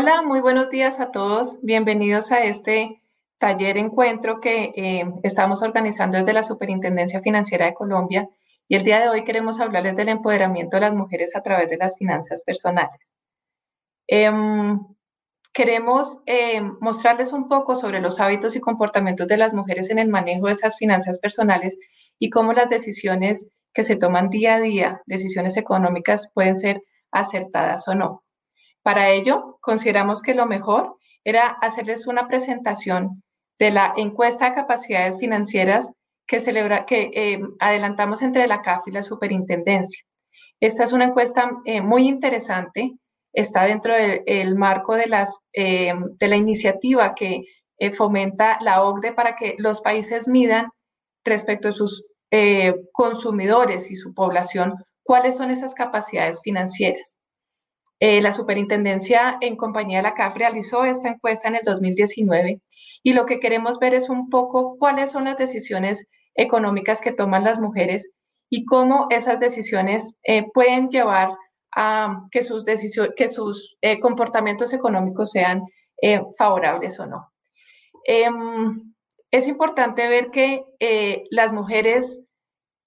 Hola, muy buenos días a todos. Bienvenidos a este taller encuentro que eh, estamos organizando desde la Superintendencia Financiera de Colombia y el día de hoy queremos hablarles del empoderamiento de las mujeres a través de las finanzas personales. Em, queremos eh, mostrarles un poco sobre los hábitos y comportamientos de las mujeres en el manejo de esas finanzas personales y cómo las decisiones que se toman día a día, decisiones económicas, pueden ser acertadas o no. Para ello, consideramos que lo mejor era hacerles una presentación de la encuesta de capacidades financieras que, celebra, que eh, adelantamos entre la CAF y la Superintendencia. Esta es una encuesta eh, muy interesante, está dentro del marco de, las, eh, de la iniciativa que fomenta la OCDE para que los países midan respecto a sus consumidores y su población cuáles son esas capacidades financieras. Eh, la superintendencia en compañía de la CAF realizó esta encuesta en el 2019 y lo que queremos ver es un poco cuáles son las decisiones económicas que toman las mujeres y cómo esas decisiones eh, pueden llevar a que sus, que sus eh, comportamientos económicos sean favorables o no. Em, es importante ver que las mujeres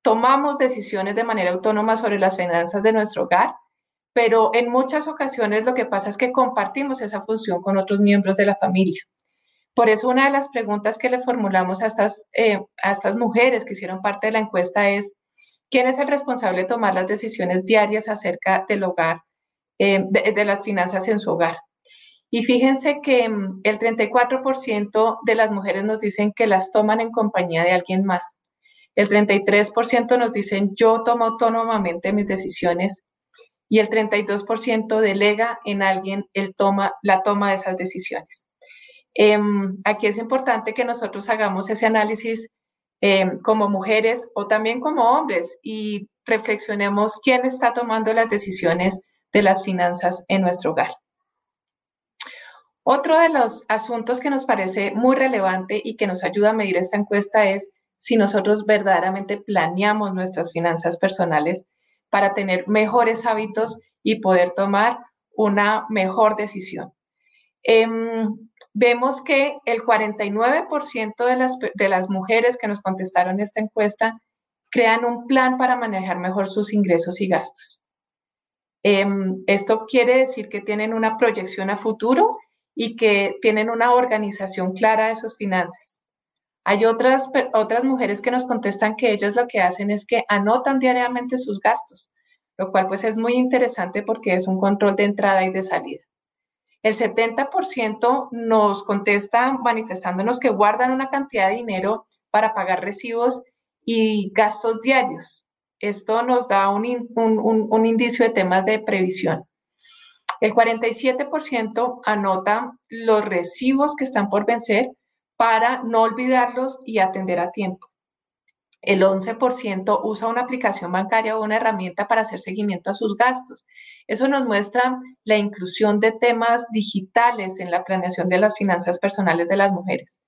tomamos decisiones de manera autónoma sobre las finanzas de nuestro hogar pero en muchas ocasiones lo que pasa es que compartimos esa función con otros miembros de la familia. Por eso una de las preguntas que le formulamos a estas, eh, a estas mujeres que hicieron parte de la encuesta es, ¿quién es el responsable de tomar las decisiones diarias acerca del hogar, eh, de, de, las finanzas en su hogar? Y fíjense que mm, el 34% de las mujeres nos dicen que las toman en compañía de alguien más. El 33% nos dicen, yo tomo autónomamente mis decisiones y el 32% delega en alguien el toma, la toma de esas decisiones. Em, aquí es importante que nosotros hagamos ese análisis em, como mujeres o también como hombres y reflexionemos quién está tomando las decisiones de las finanzas en nuestro hogar. Otro de los asuntos que nos parece muy relevante y que nos ayuda a medir esta encuesta es si nosotros verdaderamente planeamos nuestras finanzas personales para tener mejores hábitos y poder tomar una mejor decisión. Em, vemos que el 49% de las, de las mujeres que nos contestaron esta encuesta crean un plan para manejar mejor sus ingresos y gastos. Em, esto quiere decir que tienen una proyección a futuro y que tienen una organización clara de sus finanzas. Hay otras, otras mujeres que nos contestan que ellas lo que hacen es que anotan diariamente sus gastos, lo cual pues es muy interesante porque es un control de entrada y de salida. El 70% nos contesta manifestándonos que guardan una cantidad de dinero para pagar recibos y gastos diarios. Esto nos da un, un indicio de temas de previsión. El 47% anota los recibos que están por vencer para no olvidarlos y atender a tiempo. El 11% usa una aplicación bancaria o una herramienta para hacer seguimiento a sus gastos. Eso nos muestra la inclusión de temas digitales en la planeación de las finanzas personales de las mujeres.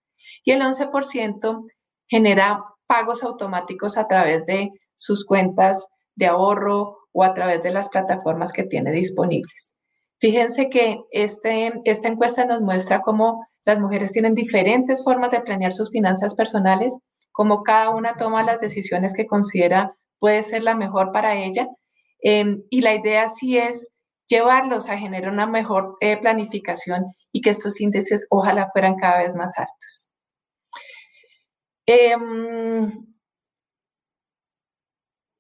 Y el 11% genera pagos automáticos a través de sus cuentas de ahorro o a través de las plataformas que tiene disponibles. Fíjense que este, esta encuesta nos muestra cómo las mujeres tienen diferentes formas de planear sus finanzas personales, como cada una toma las decisiones que considera puede ser la mejor para ella. Em, y la idea sí es llevarlos a generar una mejor eh, planificación y que estos índices ojalá fueran cada vez más altos. Em,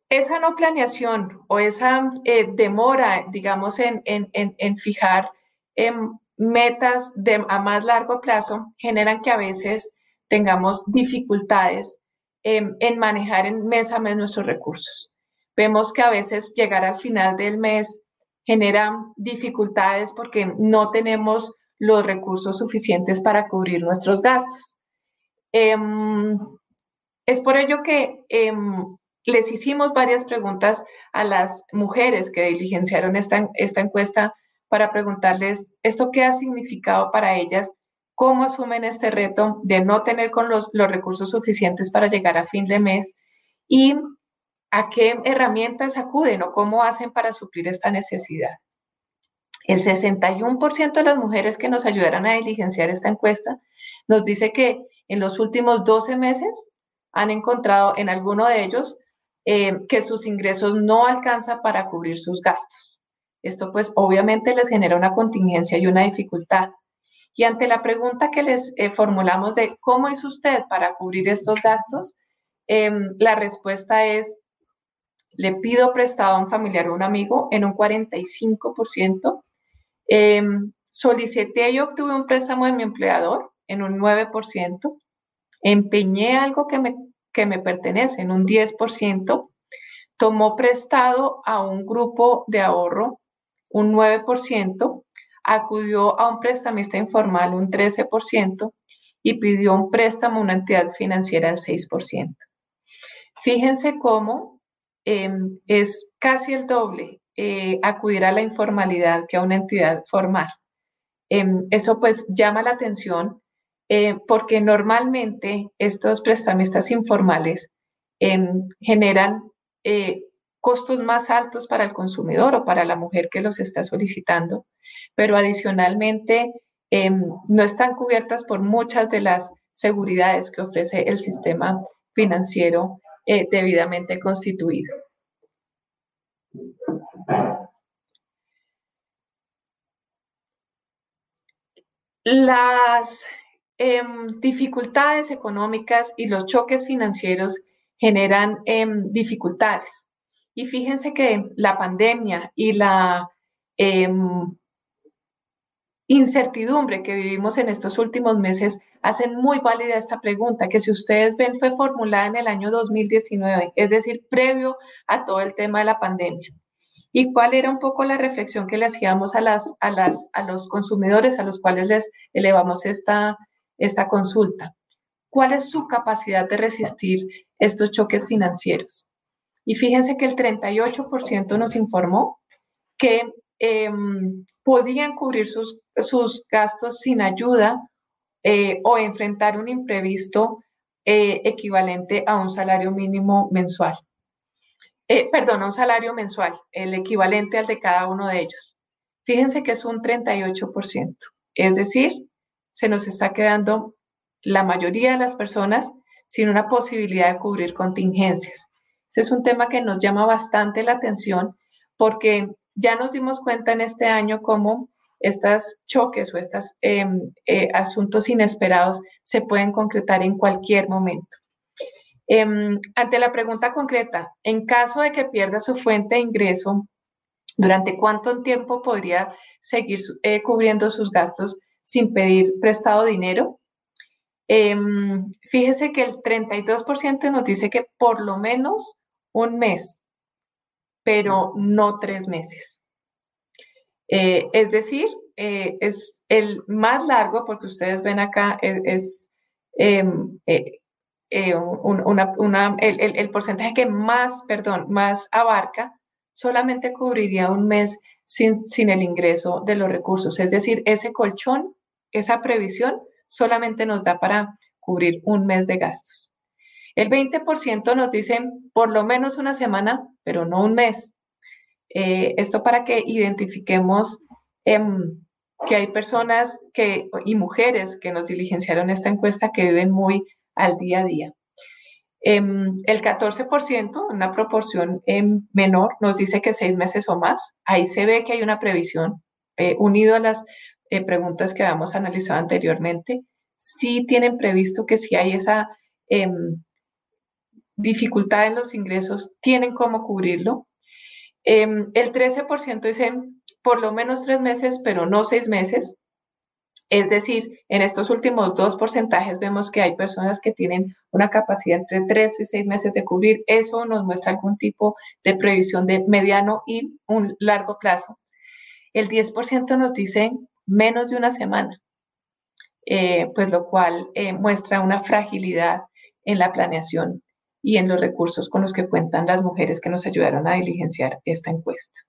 esa no planeación o esa eh, demora, digamos, en, en fijar em, metas de, a más largo plazo generan que a veces tengamos dificultades en, manejar en mes a mes nuestros recursos. Vemos que a veces llegar al final del mes genera dificultades porque no tenemos los recursos suficientes para cubrir nuestros gastos. Em, es por ello que em, les hicimos varias preguntas a las mujeres que diligenciaron esta, esta encuesta para preguntarles esto qué ha significado para ellas, cómo asumen este reto de no tener con los, recursos suficientes para llegar a fin de mes y a qué herramientas acuden o cómo hacen para suplir esta necesidad. El 61% de las mujeres que nos ayudaron a diligenciar esta encuesta nos dice que en los últimos 12 meses han encontrado en alguno de ellos eh, que sus ingresos no alcanzan para cubrir sus gastos. Esto pues obviamente les genera una contingencia y una dificultad. Y ante la pregunta que les eh, formulamos de cómo hizo usted para cubrir estos gastos, em, la respuesta es, le pido prestado a un familiar o un amigo en un 45%, em, solicité y obtuve un préstamo de mi empleador en un 9%, empeñé algo que me, que me pertenece en un 10%, tomó prestado a un grupo de ahorro un 9%, acudió a un prestamista informal un 13% y pidió un préstamo a una entidad financiera al 6%. Fíjense cómo em, es casi el doble eh, acudir a la informalidad que a una entidad formal. Em, eso pues llama la atención eh, porque normalmente estos prestamistas informales em, generan eh, costos más altos para el consumidor o para la mujer que los está solicitando, pero adicionalmente em, no están cubiertas por muchas de las seguridades que ofrece el sistema financiero eh, debidamente constituido. Las em, dificultades económicas y los choques financieros generan em, dificultades. Y fíjense que la pandemia y la em, incertidumbre que vivimos en estos últimos meses hacen muy válida esta pregunta, que si ustedes ven fue formulada en el año 2019, es decir, previo a todo el tema de la pandemia. ¿Y cuál era un poco la reflexión que le hacíamos a, las, a, las, a los consumidores a los cuales les elevamos esta, esta consulta? ¿Cuál es su capacidad de resistir estos choques financieros? Y fíjense que el 38% nos informó que em, podían cubrir sus, sus, gastos sin ayuda eh, o enfrentar un imprevisto eh, equivalente a un salario mínimo mensual. Eh, perdón, a un salario mensual, el equivalente al de cada uno de ellos. Fíjense que es un 38%. Es decir, se nos está quedando la mayoría de las personas sin una posibilidad de cubrir contingencias. Ese es un tema que nos llama bastante la atención porque ya nos dimos cuenta en este año cómo estos choques o estos em, eh, asuntos inesperados se pueden concretar en cualquier momento. Em, ante la pregunta concreta, en caso de que pierda su fuente de ingreso, ¿durante cuánto tiempo podría seguir eh, cubriendo sus gastos sin pedir prestado dinero? Em, fíjese que el 32% nos dice que por lo menos un mes, pero no tres meses. Eh, es decir, eh, es el más largo, porque ustedes ven acá, e, es, em, eh, el, porcentaje que más, perdón, más abarca, solamente cubriría un mes sin, sin el ingreso de los recursos. Es decir, ese colchón, esa previsión, solamente nos da para cubrir un mes de gastos. El 20% nos dicen por lo menos una semana, pero no un mes. Eh, esto para que identifiquemos em, que hay personas que, y mujeres que nos diligenciaron esta encuesta que viven muy al día a día. Em, el 14%, una proporción em, menor, nos dice que seis meses o más. Ahí se ve que hay una previsión, eh, unido a las eh, preguntas que habíamos analizado anteriormente. Sí tienen previsto que si hay esa dificultad en los ingresos, tienen cómo cubrirlo. Em, el 13% dicen por lo menos tres meses, pero no seis meses. Es decir, en estos últimos dos porcentajes vemos que hay personas que tienen una capacidad entre tres y seis meses de cubrir. Eso nos muestra algún tipo de previsión de mediano y un largo plazo. El 10% nos dice menos de una semana, eh, pues lo cual eh, muestra una fragilidad en la planeación y en los recursos con los que cuentan las mujeres que nos ayudaron a diligenciar esta encuesta.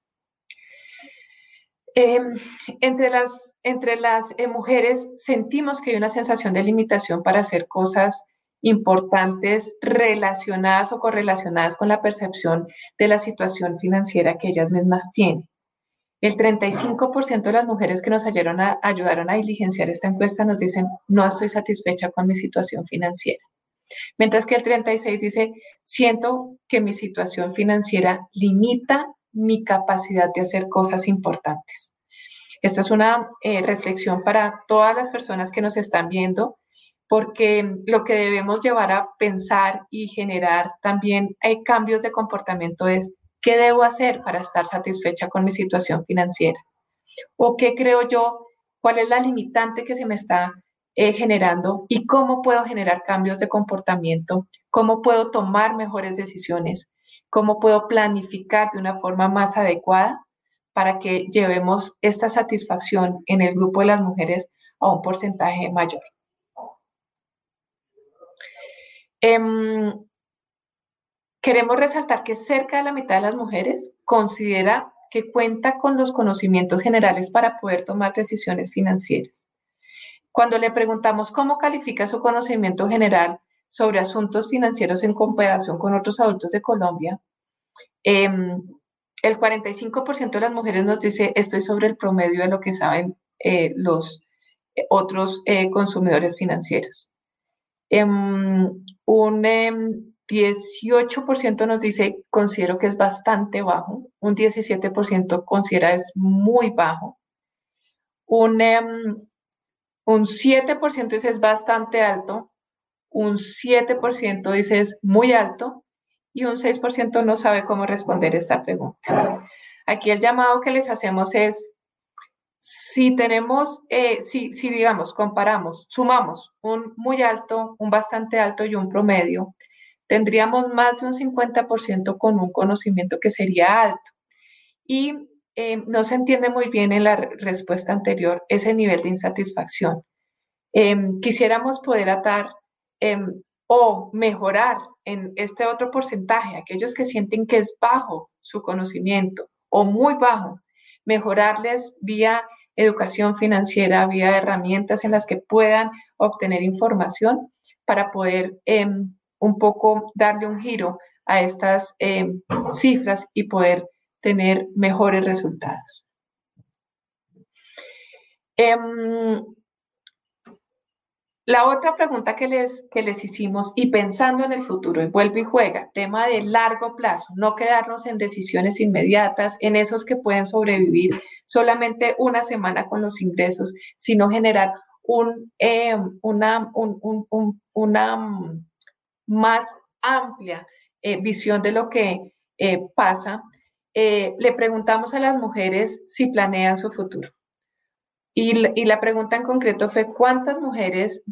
Em, entre las, entre las eh, mujeres sentimos que hay una sensación de limitación para hacer cosas importantes relacionadas o correlacionadas con la percepción de la situación financiera que ellas mismas tienen. el 35% de las mujeres que nos ayudaron a, ayudaron a diligenciar esta encuesta nos dicen, no estoy satisfecha con mi situación financiera. Mientras que el 36 dice, siento que mi situación financiera limita mi capacidad de hacer cosas importantes. Esta es una eh, reflexión para todas las personas que nos están viendo, porque lo que debemos llevar a pensar y generar también hay cambios de comportamiento es, ¿qué debo hacer para estar satisfecha con mi situación financiera? ¿O qué creo yo? ¿Cuál es la limitante que se me está eh, generando y cómo puedo generar cambios de comportamiento, cómo puedo tomar mejores decisiones, cómo puedo planificar de una forma más adecuada para que llevemos esta satisfacción en el grupo de las mujeres a un porcentaje mayor. Em, queremos resaltar que cerca de la mitad de las mujeres considera que cuenta con los conocimientos generales para poder tomar decisiones financieras. Cuando le preguntamos cómo califica su conocimiento general sobre asuntos financieros en comparación con otros adultos de Colombia, em, el 45% de las mujeres nos dice estoy sobre el promedio de lo que saben eh, los eh, otros eh, consumidores financieros. Em, un 18% em, nos dice considero que es bastante bajo, un 17% considera es muy bajo, un un 7% dice es bastante alto, un 7% dice es muy alto y un 6% no sabe cómo responder esta pregunta. Aquí el llamado que les hacemos es, si tenemos, eh, si, si digamos, comparamos, sumamos un muy alto, un bastante alto y un promedio, tendríamos más de un 50% con un conocimiento que sería alto. Y Em, no se entiende muy bien en la respuesta anterior ese nivel de insatisfacción. Em, quisiéramos poder atar em, o mejorar en este otro porcentaje, aquellos que sienten que es bajo su conocimiento o muy bajo, mejorarles vía educación financiera, vía herramientas en las que puedan obtener información para poder un poco darle un giro a estas cifras y poder tener mejores resultados. Em, la otra pregunta que les, que les hicimos y pensando en el futuro, y vuelve y juega, tema de largo plazo, no quedarnos en decisiones inmediatas, en esos que pueden sobrevivir solamente una semana con los ingresos, sino generar em, una, una más amplia eh, visión de lo que eh, pasa eh, le preguntamos a las mujeres si planean su futuro. Y, la pregunta en concreto fue cuántas mujeres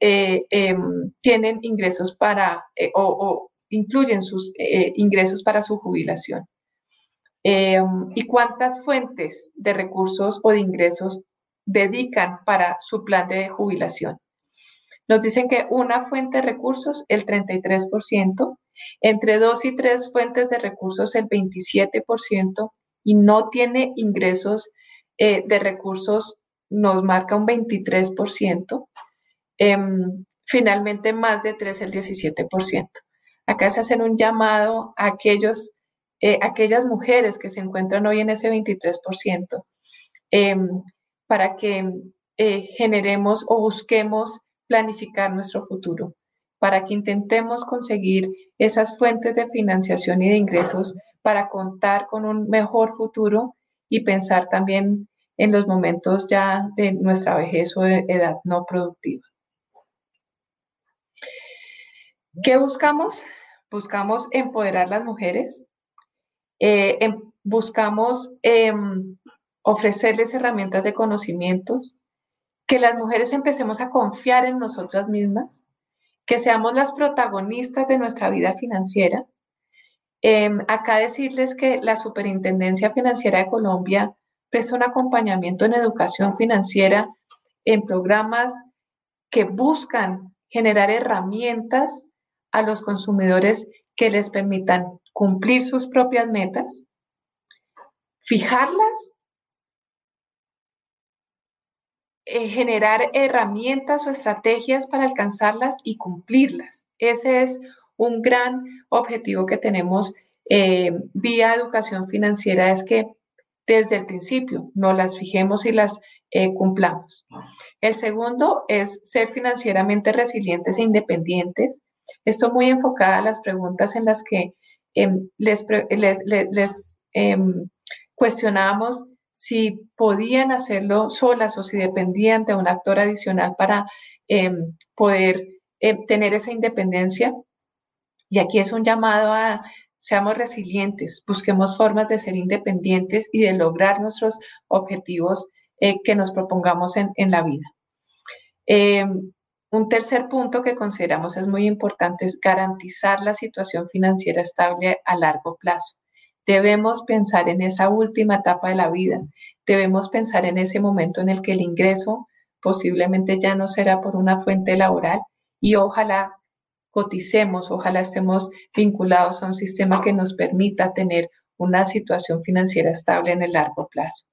eh, em, tienen ingresos para eh, o, incluyen sus ingresos para su jubilación. Em, y cuántas fuentes de recursos o de ingresos dedican para su plan de jubilación. Nos dicen que una fuente de recursos, el 33%, entre dos y tres fuentes de recursos, el 27%, y no tiene ingresos eh, de recursos, nos marca un 23%. Em, finalmente, más de tres, el 17%. Acá se hace un llamado a aquellos, eh, aquellas mujeres que se encuentran hoy en ese 23%, em, para que eh, generemos o busquemos planificar nuestro futuro para que intentemos conseguir esas fuentes de financiación y de ingresos para contar con un mejor futuro y pensar también en los momentos ya de nuestra vejez o de edad no productiva. ¿Qué buscamos? Buscamos empoderar las mujeres, eh, em, buscamos em, ofrecerles herramientas de conocimientos, que las mujeres empecemos a confiar en nosotras mismas, que seamos las protagonistas de nuestra vida financiera. Em, acá decirles que la Superintendencia Financiera de Colombia presta un acompañamiento en educación financiera en programas que buscan generar herramientas a los consumidores que les permitan cumplir sus propias metas, fijarlas Eh, generar herramientas o estrategias para alcanzarlas y cumplirlas. Ese es un gran objetivo que tenemos eh, vía educación financiera, es que desde el principio, no las fijemos y las eh, cumplamos. El segundo es ser financieramente resilientes e independientes. Esto muy enfocada a las preguntas en las que em, les, les, em, cuestionamos si podían hacerlo solas o si dependían de un actor adicional para em, poder tener esa independencia. Y aquí es un llamado a seamos resilientes, busquemos formas de ser independientes y de lograr nuestros objetivos eh, que nos propongamos en, la vida. Eh, un tercer punto que consideramos es muy importante es garantizar la situación financiera estable a largo plazo. Debemos pensar en esa última etapa de la vida. Debemos pensar en ese momento en el que el ingreso posiblemente ya no será por una fuente laboral y ojalá coticemos, ojalá estemos vinculados a un sistema que nos permita tener una situación financiera estable en el largo plazo.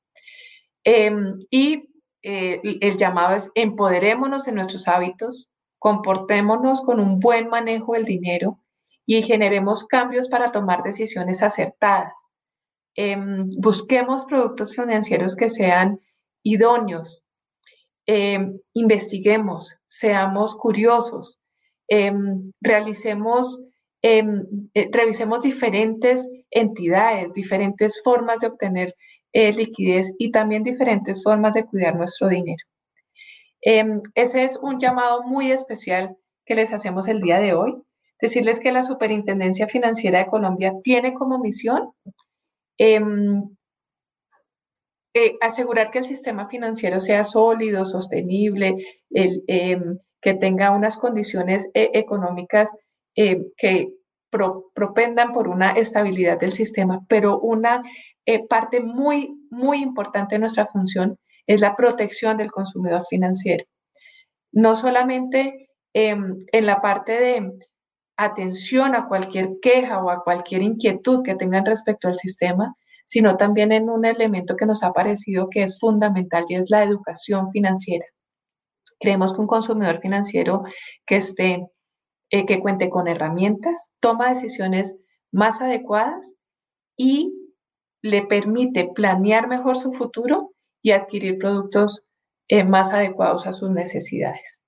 Em, y eh, el llamado es empoderémonos en nuestros hábitos, comportémonos con un buen manejo del dinero y generemos cambios para tomar decisiones acertadas. Em, busquemos productos financieros que sean idóneos. Em, investiguemos, seamos curiosos, realicemos, eh, revisemos diferentes entidades, diferentes formas de obtener eh, liquidez y también diferentes formas de cuidar nuestro dinero. Em, ese es un llamado muy especial que les hacemos el día de hoy. Decirles que la Superintendencia Financiera de Colombia tiene como misión em, eh, asegurar que el sistema financiero sea sólido, sostenible, em, que tenga unas condiciones eh, económicas que propendan por una estabilidad del sistema, pero una eh, parte muy, muy importante de nuestra función es la protección del consumidor financiero. No solamente em, en la parte de atención a cualquier queja o a cualquier inquietud que tengan respecto al sistema, sino también en un elemento que nos ha parecido que es fundamental y es la educación financiera. Creemos que un consumidor financiero que esté, eh, que cuente con herramientas, toma decisiones más adecuadas y le permite planear mejor su futuro y adquirir productos eh, más adecuados a sus necesidades.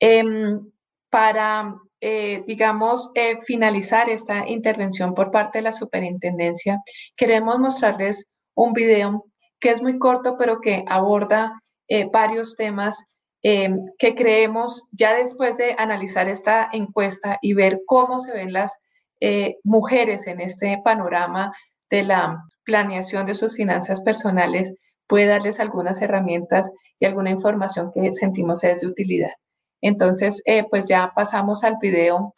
Em, para, eh, digamos, eh, finalizar esta intervención por parte de la superintendencia, queremos mostrarles un video que es muy corto, pero que aborda varios temas em, que creemos, ya después de analizar esta encuesta y ver cómo se ven las mujeres en este panorama de la planeación de sus finanzas personales puede darles algunas herramientas y alguna información que sentimos es de utilidad. Entonces, eh, pues ya pasamos al video.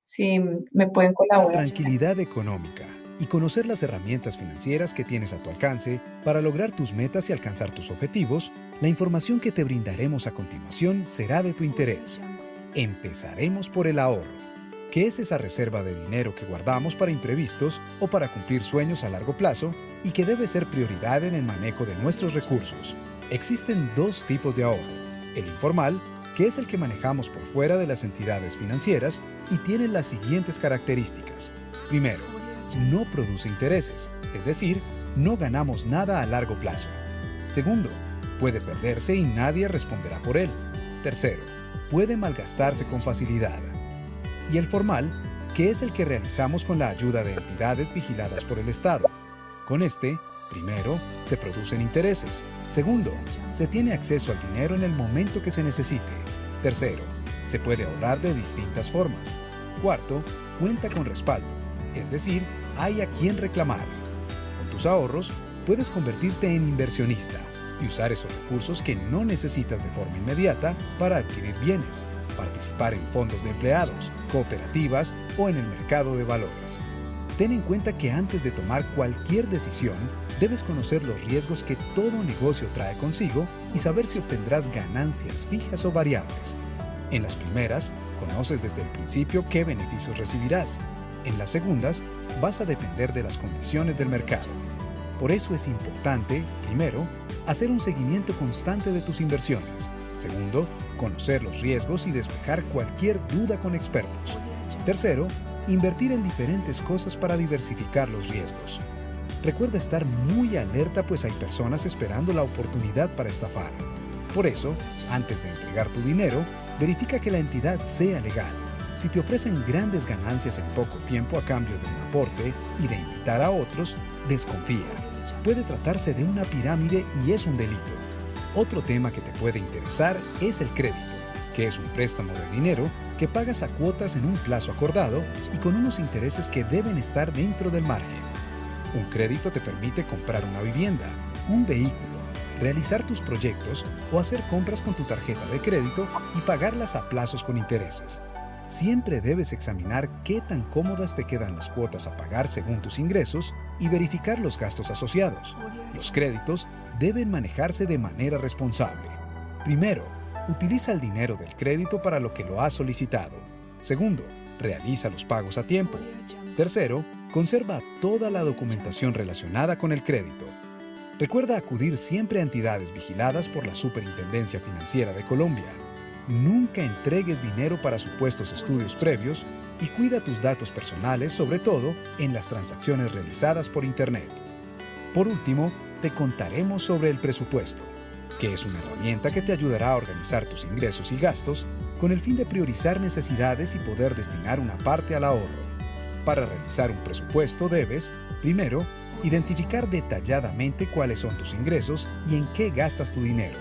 Si me pueden colaborar. Tranquilidad económica y conocer las herramientas financieras que tienes a tu alcance para lograr tus metas y alcanzar tus objetivos, la información que te brindaremos a continuación será de tu interés. Empezaremos por el ahorro ¿Qué es esa reserva de dinero que guardamos para imprevistos o para cumplir sueños a largo plazo y que debe ser prioridad en el manejo de nuestros recursos? Existen dos tipos de ahorro. El informal, que es el que manejamos por fuera de las entidades financieras y tiene las siguientes características. Primero, no produce intereses, es decir, no ganamos nada a largo plazo. Segundo, puede perderse y nadie responderá por él. Tercero, puede malgastarse con facilidad y el formal, que es el que realizamos con la ayuda de entidades vigiladas por el Estado. Con este, primero, se producen intereses. Segundo, se tiene acceso al dinero en el momento que se necesite. Tercero, se puede ahorrar de distintas formas. Cuarto, cuenta con respaldo, es decir, hay a quien reclamar. Con tus ahorros, puedes convertirte en inversionista y usar esos recursos que no necesitas de forma inmediata para adquirir bienes participar en fondos de empleados, cooperativas o en el mercado de valores. Ten en cuenta que antes de tomar cualquier decisión, debes conocer los riesgos que todo negocio trae consigo y saber si obtendrás ganancias fijas o variables. En las primeras, conoces desde el principio qué beneficios recibirás. En las segundas, vas a depender de las condiciones del mercado. Por eso es importante, primero, hacer un seguimiento constante de tus inversiones Segundo, conocer los riesgos y despejar cualquier duda con expertos. Tercero, invertir en diferentes cosas para diversificar los riesgos. Recuerda estar muy alerta pues hay personas esperando la oportunidad para estafar. Por eso, antes de entregar tu dinero, verifica que la entidad sea legal. Si te ofrecen grandes ganancias en poco tiempo a cambio de un aporte y de invitar a otros, desconfía. Puede tratarse de una pirámide y es un delito. Otro tema que te puede interesar es el crédito, que es un préstamo de dinero que pagas a cuotas en un plazo acordado y con unos intereses que deben estar dentro del margen. Un crédito te permite comprar una vivienda, un vehículo, realizar tus proyectos o hacer compras con tu tarjeta de crédito y pagarlas a plazos con intereses. Siempre debes examinar qué tan cómodas te quedan las cuotas a pagar según tus ingresos y verificar los gastos asociados. Los créditos deben manejarse de manera responsable. Primero, utiliza el dinero del crédito para lo que lo has solicitado. Segundo, realiza los pagos a tiempo. Tercero, conserva toda la documentación relacionada con el crédito. Recuerda acudir siempre a entidades vigiladas por la Superintendencia Financiera de Colombia. Nunca entregues dinero para supuestos estudios previos y cuida tus datos personales, sobre todo en las transacciones realizadas por Internet. Por último, te contaremos sobre el presupuesto, que es una herramienta que te ayudará a organizar tus ingresos y gastos con el fin de priorizar necesidades y poder destinar una parte al ahorro. Para realizar un presupuesto debes, primero, identificar detalladamente cuáles son tus ingresos y en qué gastas tu dinero.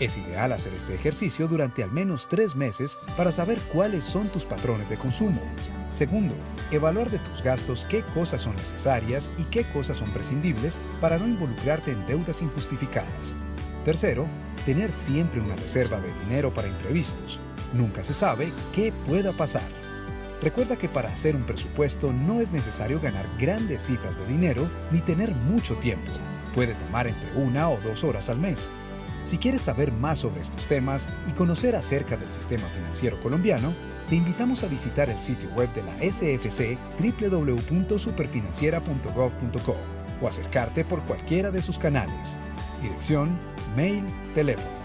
Es ideal hacer este ejercicio durante al menos tres meses para saber cuáles son tus patrones de consumo. Segundo, evaluar de tus gastos qué cosas son necesarias y qué cosas son prescindibles para no involucrarte en deudas injustificadas. Tercero, tener siempre una reserva de dinero para imprevistos. Nunca se sabe qué pueda pasar. Recuerda que para hacer un presupuesto no es necesario ganar grandes cifras de dinero ni tener mucho tiempo. Puede tomar entre una o dos horas al mes. Si quieres saber más sobre estos temas y conocer acerca del sistema financiero colombiano, te invitamos a visitar el sitio web de la SFC www.superfinanciera.gov.co o acercarte por cualquiera de sus canales. Dirección, mail, teléfono.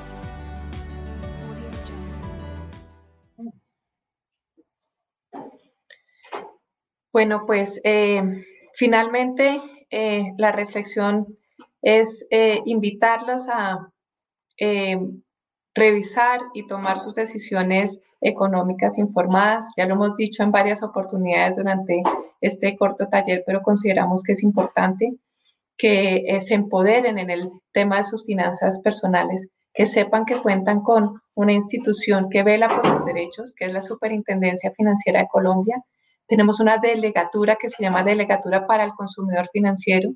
Bueno, pues eh, finalmente eh, la reflexión es eh, invitarlos a revisar y tomar sus decisiones económicas informadas. Ya lo hemos dicho en varias oportunidades durante este corto taller, pero consideramos que es importante que se empoderen en el tema de sus finanzas personales, que sepan que cuentan con una institución que vela por sus derechos, que es la Superintendencia Financiera de Colombia, tenemos una delegatura que se llama Delegatura para el Consumidor Financiero,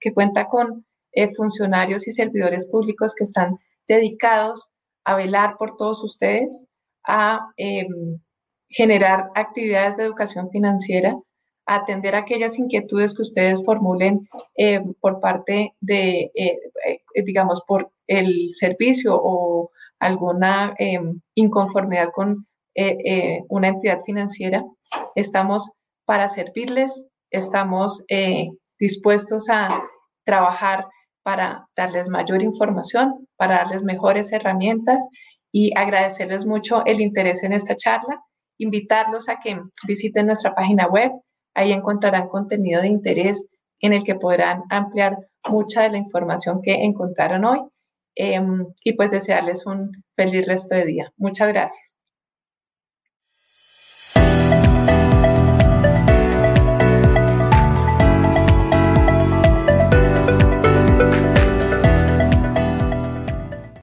que cuenta con eh, funcionarios y servidores públicos que están dedicados a velar por todos ustedes, a em, generar actividades de educación financiera, atender aquellas inquietudes que ustedes formulen em, por parte de, eh, eh, digamos, por el servicio o alguna em, inconformidad con una entidad financiera. Estamos para servirles, estamos eh, dispuestos a trabajar para darles mayor información, para darles mejores herramientas y agradecerles mucho el interés en esta charla, invitarlos a que visiten nuestra página web, ahí encontrarán contenido de interés en el que podrán ampliar mucha de la información que encontraron hoy em, y pues desearles un feliz resto de día. Muchas gracias.